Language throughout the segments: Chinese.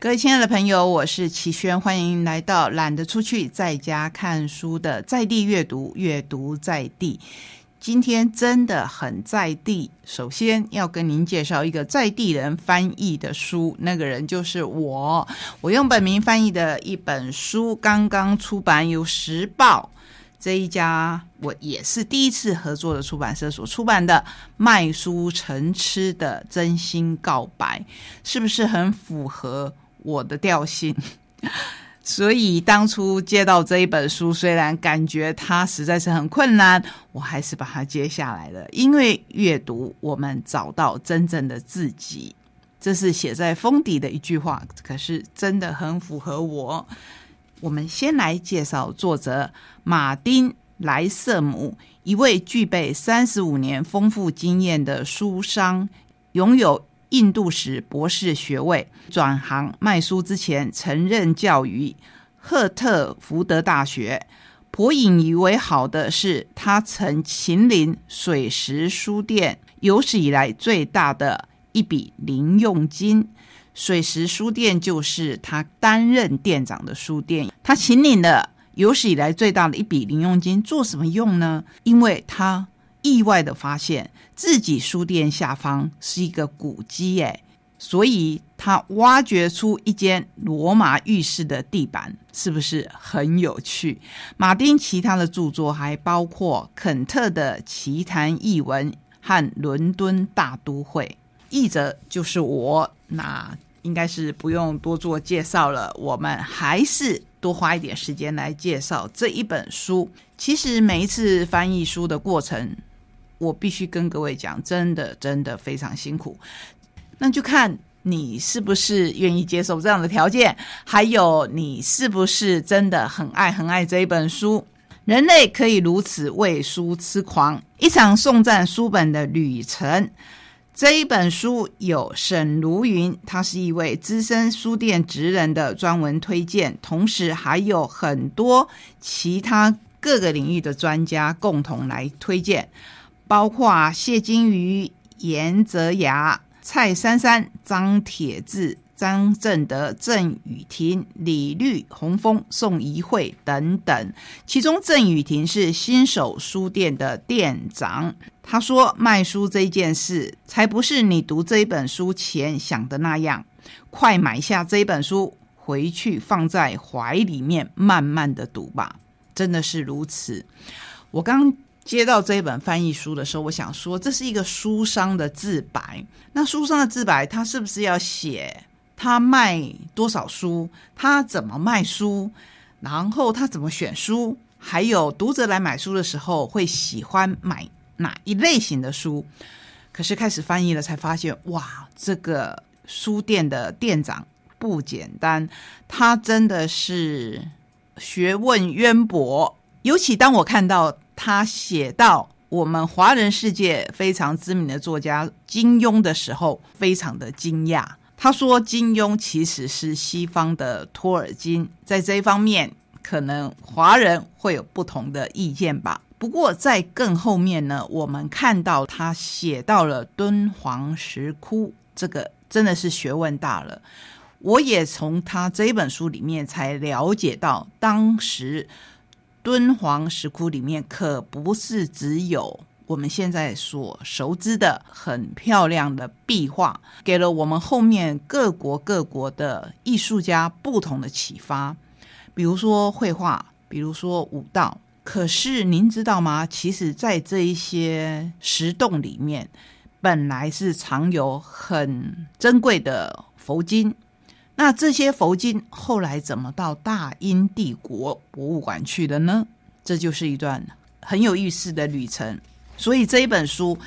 各位亲爱的朋友，我是齐轩，欢迎来到懒得出去在家看书的在地阅读，阅读在地。今天真的很在地。首先要跟您介绍一个在地人翻译的书，那个人就是我。我用本名翻译的一本书，刚刚出版，由时报这一家我也是第一次合作的出版社所出版的《卖书成痴的真心告白》，是不是很符合？我的调性，所以当初接到这一本书，虽然感觉它实在是很困难，我还是把它接下来了。因为阅读，我们找到真正的自己，这是写在封底的一句话，可是真的很符合我。我们先来介绍作者马丁莱瑟姆，一位具备三十五年丰富经验的书商，拥有。印度史博士学位，转行卖书之前曾任教于赫特福德大学。颇引以为豪的是，他曾秦岭水石书店有史以来最大的一笔零用金。水石书店就是他担任店长的书店。他秦岭的有史以来最大的一笔零用金做什么用呢？因为他。意外的发现自己书店下方是一个古迹，哎，所以他挖掘出一间罗马浴室的地板，是不是很有趣？马丁其他的著作还包括《肯特的奇谈异闻》和《伦敦大都会》，译者就是我，那应该是不用多做介绍了。我们还是多花一点时间来介绍这一本书。其实每一次翻译书的过程。我必须跟各位讲，真的真的非常辛苦。那就看你是不是愿意接受这样的条件，还有你是不是真的很爱很爱这一本书。人类可以如此为书痴狂，一场送赞书本的旅程。这一本书有沈如云，他是一位资深书店职人的专文推荐，同时还有很多其他各个领域的专家共同来推荐。包括谢金鱼、严泽雅、蔡珊珊、张铁志、张正德、郑雨婷、李律、洪峰、宋怡慧等等。其中，郑雨婷是新手书店的店长。他说：“卖书这件事，才不是你读这本书前想的那样。快买下这本书，回去放在怀里面，慢慢的读吧。真的是如此。”我刚。接到这一本翻译书的时候，我想说，这是一个书商的自白。那书商的自白，他是不是要写他卖多少书，他怎么卖书，然后他怎么选书，还有读者来买书的时候会喜欢买哪一类型的书？可是开始翻译了，才发现，哇，这个书店的店长不简单，他真的是学问渊博。尤其当我看到。他写到我们华人世界非常知名的作家金庸的时候，非常的惊讶。他说金庸其实是西方的托尔金，在这一方面，可能华人会有不同的意见吧。不过在更后面呢，我们看到他写到了敦煌石窟，这个真的是学问大了。我也从他这本书里面才了解到当时。敦煌石窟里面可不是只有我们现在所熟知的很漂亮的壁画，给了我们后面各国各国的艺术家不同的启发，比如说绘画，比如说舞蹈。可是您知道吗？其实，在这一些石洞里面，本来是藏有很珍贵的佛经。那这些佛经后来怎么到大英帝国博物馆去的呢？这就是一段很有意思的旅程。所以这一本书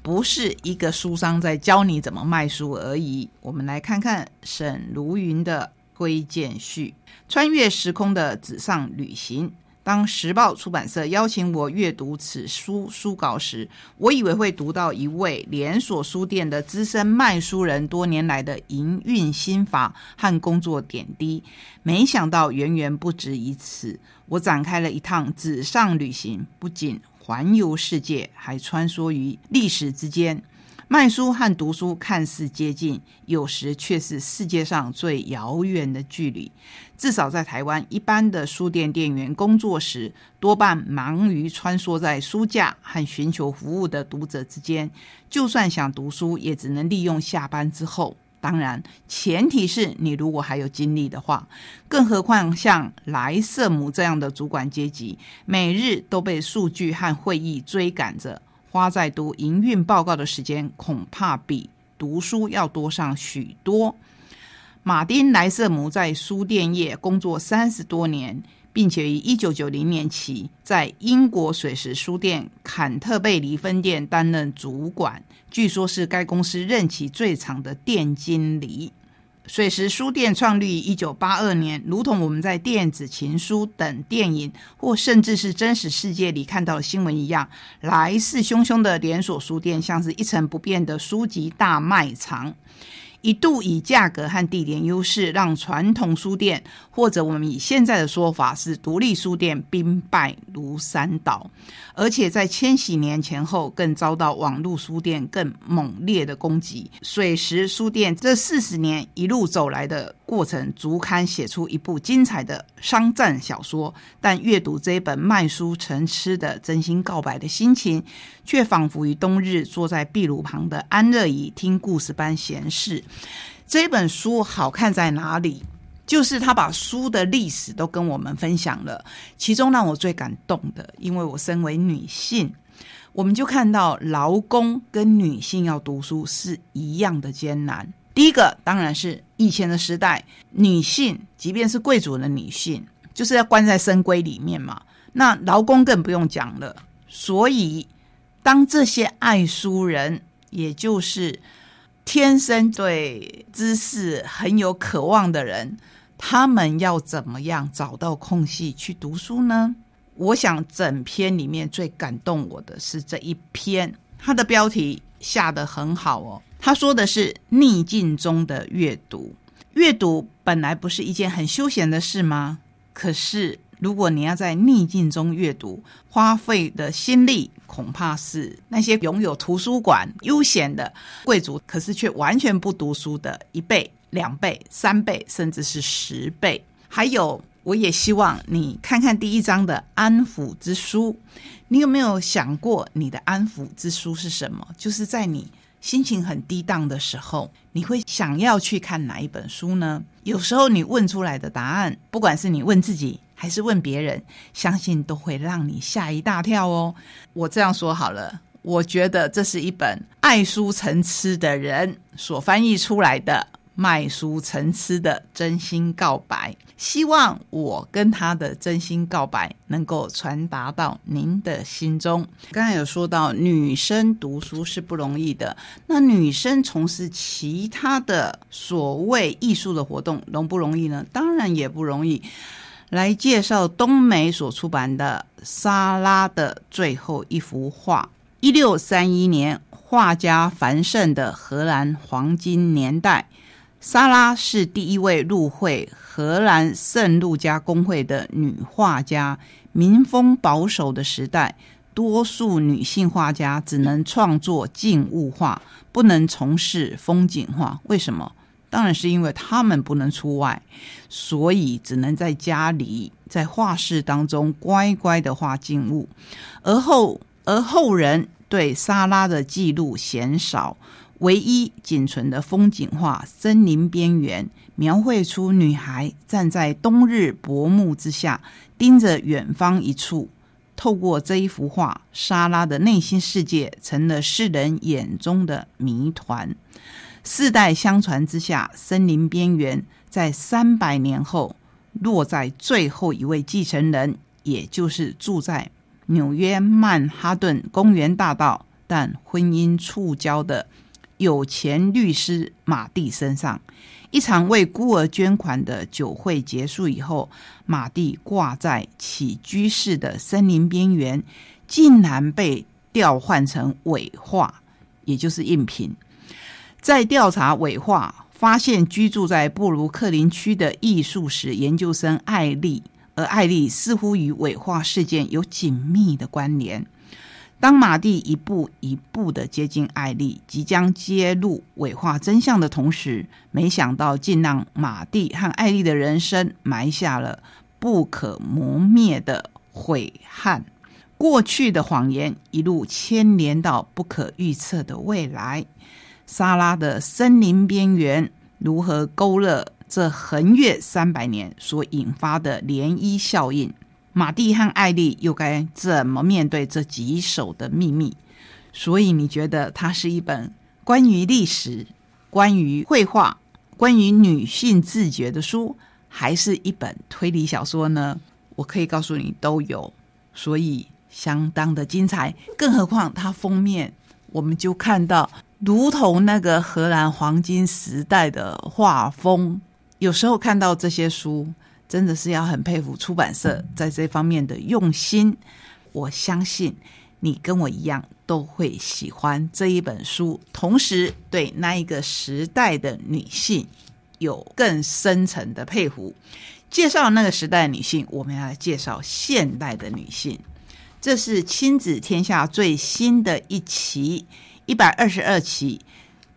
不是一个书商在教你怎么卖书而已。我们来看看沈如云的推荐序：穿越时空的纸上旅行。当时报出版社邀请我阅读此书书稿时，我以为会读到一位连锁书店的资深卖书人多年来的营运心法和工作点滴，没想到远远不止于此。我展开了一趟纸上旅行，不仅环游世界，还穿梭于历史之间。卖书和读书看似接近，有时却是世界上最遥远的距离。至少在台湾，一般的书店店员工作时，多半忙于穿梭在书架和寻求服务的读者之间。就算想读书，也只能利用下班之后。当然，前提是你如果还有精力的话。更何况像莱瑟姆这样的主管阶级，每日都被数据和会议追赶着。花在读营运报告的时间，恐怕比读书要多上许多。马丁·莱瑟姆在书店业工作三十多年，并且于一九九零年起在英国水石书店坎特贝里分店担任主管，据说是该公司任期最长的店经理。水石书店创立于一九八二年，如同我们在电子情书等电影或甚至是真实世界里看到的新闻一样，来势汹汹的连锁书店像是一成不变的书籍大卖场。一度以价格和地点优势，让传统书店，或者我们以现在的说法是独立书店，兵败如山倒。而且在千禧年前后，更遭到网络书店更猛烈的攻击。水石书店这四十年一路走来的过程，足堪写出一部精彩的商战小说。但阅读这本卖书成痴的真心告白的心情，却仿佛于冬日坐在壁炉旁的安乐椅听故事般闲适。这本书好看在哪里？就是他把书的历史都跟我们分享了。其中让我最感动的，因为我身为女性，我们就看到劳工跟女性要读书是一样的艰难。第一个当然是以前的时代，女性即便是贵族的女性，就是要关在深闺里面嘛。那劳工更不用讲了。所以，当这些爱书人，也就是天生对知识很有渴望的人，他们要怎么样找到空隙去读书呢？我想整篇里面最感动我的是这一篇，它的标题下得很好哦。他说的是逆境中的阅读，阅读本来不是一件很休闲的事吗？可是。如果你要在逆境中阅读，花费的心力恐怕是那些拥有图书馆悠闲的贵族，可是却完全不读书的一倍、两倍、三倍，甚至是十倍。还有，我也希望你看看第一章的安抚之书。你有没有想过，你的安抚之书是什么？就是在你心情很低档的时候，你会想要去看哪一本书呢？有时候你问出来的答案，不管是你问自己。还是问别人，相信都会让你吓一大跳哦。我这样说好了，我觉得这是一本爱书成痴的人所翻译出来的卖书成痴的真心告白。希望我跟他的真心告白能够传达到您的心中。刚才有说到，女生读书是不容易的，那女生从事其他的所谓艺术的活动容不容易呢？当然也不容易。来介绍东美所出版的《莎拉的最后一幅画》。一六三一年，画家繁盛的荷兰黄金年代，莎拉是第一位入会荷兰圣路加公会的女画家。民风保守的时代，多数女性画家只能创作静物画，不能从事风景画。为什么？当然是因为他们不能出外，所以只能在家里在画室当中乖乖的画静物。而后而后人对莎拉的记录鲜少，唯一仅存的风景画《森林边缘》，描绘出女孩站在冬日薄暮之下，盯着远方一处。透过这一幅画，莎拉的内心世界成了世人眼中的谜团。世代相传之下，森林边缘在三百年后落在最后一位继承人，也就是住在纽约曼哈顿公园大道但婚姻触礁的有钱律师马蒂身上。一场为孤儿捐款的酒会结束以后，马蒂挂在起居室的森林边缘，竟然被调换成伪画，也就是赝品。在调查伪画，发现居住在布鲁克林区的艺术史研究生艾丽，而艾丽似乎与伪画事件有紧密的关联。当马蒂一步一步的接近艾丽，即将揭露伪化真相的同时，没想到竟让马蒂和艾丽的人生埋下了不可磨灭的悔恨。过去的谎言一路牵连到不可预测的未来。莎拉的森林边缘如何勾勒这横越三百年所引发的涟漪效应？马蒂和艾丽又该怎么面对这棘手的秘密？所以你觉得它是一本关于历史、关于绘画、关于女性自觉的书，还是一本推理小说呢？我可以告诉你都有，所以相当的精彩。更何况它封面，我们就看到如同那个荷兰黄金时代的画风。有时候看到这些书。真的是要很佩服出版社在这方面的用心。我相信你跟我一样都会喜欢这一本书，同时对那一个时代的女性有更深层的佩服。介绍那个时代的女性，我们要来介绍现代的女性。这是亲子天下最新的一期，一百二十二期，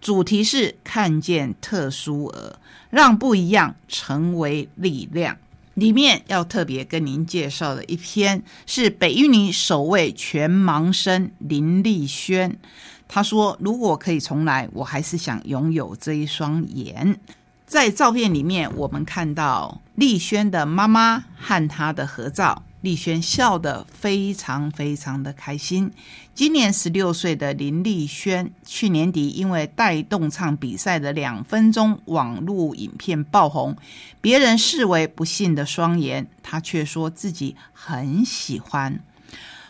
主题是看见特殊儿。让不一样成为力量。里面要特别跟您介绍的一篇是北域尼首位全盲生林丽轩。他说：“如果可以重来，我还是想拥有这一双眼。”在照片里面，我们看到丽轩的妈妈和她的合照。丽轩笑得非常非常的开心。今年十六岁的林丽轩，去年底因为带动唱比赛的两分钟网络影片爆红，别人视为不幸的双眼，他却说自己很喜欢。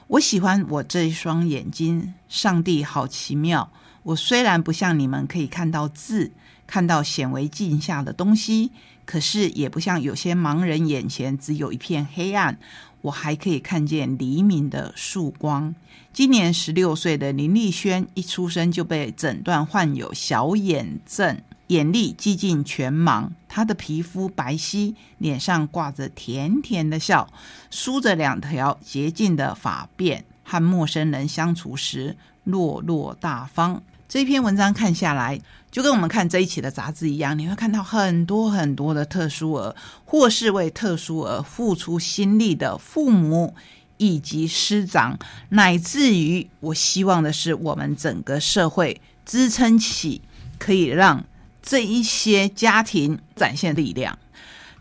我喜欢我这一双眼睛，上帝好奇妙。我虽然不像你们可以看到字，看到显微镜下的东西，可是也不像有些盲人眼前只有一片黑暗。我还可以看见黎明的曙光。今年十六岁的林丽轩一出生就被诊断患有小眼症，眼力几近全盲。她的皮肤白皙，脸上挂着甜甜的笑，梳着两条洁净的发辫，和陌生人相处时落落大方。这一篇文章看下来。就跟我们看这一期的杂志一样，你会看到很多很多的特殊儿，或是为特殊儿付出心力的父母以及师长，乃至于我希望的是，我们整个社会支撑起，可以让这一些家庭展现力量。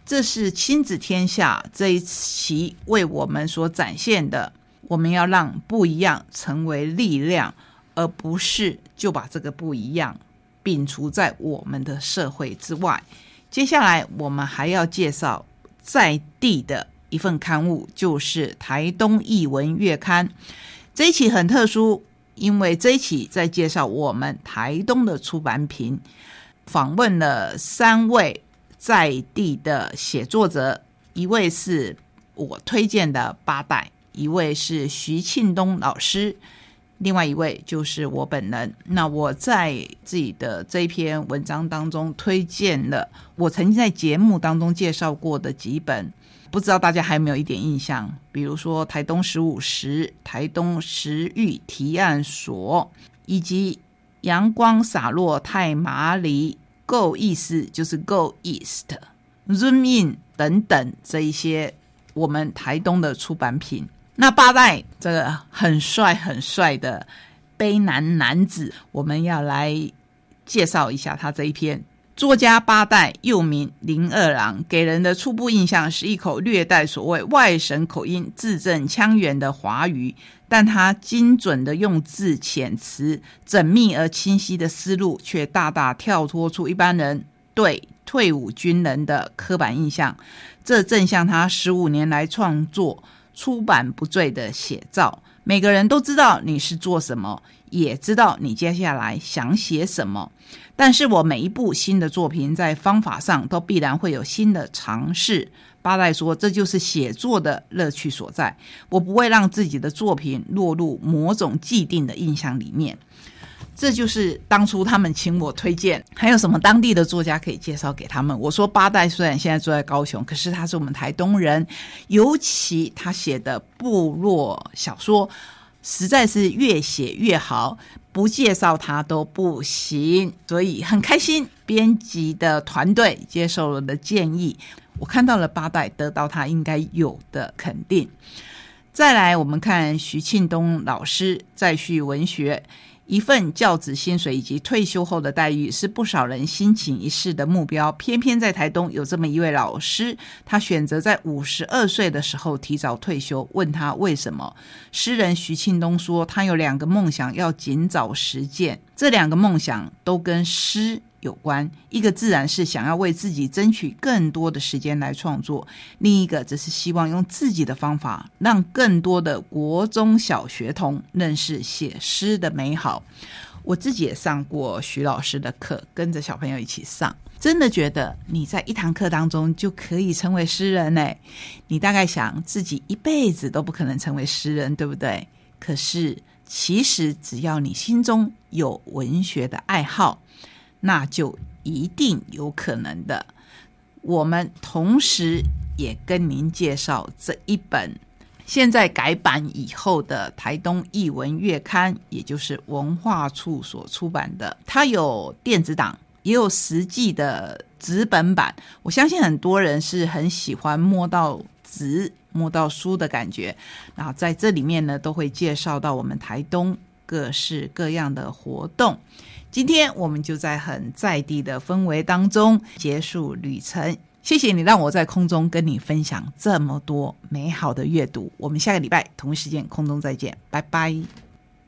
这是亲子天下这一期为我们所展现的，我们要让不一样成为力量，而不是就把这个不一样。摒除在我们的社会之外。接下来，我们还要介绍在地的一份刊物，就是台东译文月刊。这一期很特殊，因为这一期在介绍我们台东的出版品，访问了三位在地的写作者，一位是我推荐的八代，一位是徐庆东老师。另外一位就是我本人。那我在自己的这一篇文章当中推荐了我曾经在节目当中介绍过的几本，不知道大家还有没有一点印象？比如说台东十五时、台东食欲提案所，以及阳光洒落太麻里、Go East 就是 Go East，Zoom In 等等这一些我们台东的出版品。那八代这个很帅很帅的悲男男子，我们要来介绍一下他这一篇。作家八代又名林二郎，给人的初步印象是一口略带所谓外省口音、字正腔圆的华语，但他精准的用字遣词、缜密而清晰的思路，却大大跳脱出一般人对退伍军人的刻板印象。这正像他十五年来创作。出版不坠的写照，每个人都知道你是做什么，也知道你接下来想写什么。但是我每一部新的作品在方法上都必然会有新的尝试。八代说，这就是写作的乐趣所在。我不会让自己的作品落入某种既定的印象里面。这就是当初他们请我推荐，还有什么当地的作家可以介绍给他们？我说八代虽然现在住在高雄，可是他是我们台东人，尤其他写的部落小说实在是越写越好，不介绍他都不行。所以很开心，编辑的团队接受了的建议，我看到了八代，得到他应该有的肯定。再来，我们看徐庆东老师再续文学。一份教子薪水以及退休后的待遇，是不少人心情一世的目标。偏偏在台东有这么一位老师，他选择在五十二岁的时候提早退休。问他为什么？诗人徐庆东说，他有两个梦想要尽早实践，这两个梦想都跟诗。有关一个自然是想要为自己争取更多的时间来创作，另一个则是希望用自己的方法让更多的国中小学童认识写诗的美好。我自己也上过徐老师的课，跟着小朋友一起上，真的觉得你在一堂课当中就可以成为诗人呢。你大概想自己一辈子都不可能成为诗人，对不对？可是其实只要你心中有文学的爱好。那就一定有可能的。我们同时也跟您介绍这一本现在改版以后的台东译文月刊，也就是文化处所出版的。它有电子档，也有实际的纸本版。我相信很多人是很喜欢摸到纸、摸到书的感觉。然后在这里面呢，都会介绍到我们台东各式各样的活动。今天我们就在很在地的氛围当中结束旅程。谢谢你让我在空中跟你分享这么多美好的阅读。我们下个礼拜同一时间空中再见，拜拜。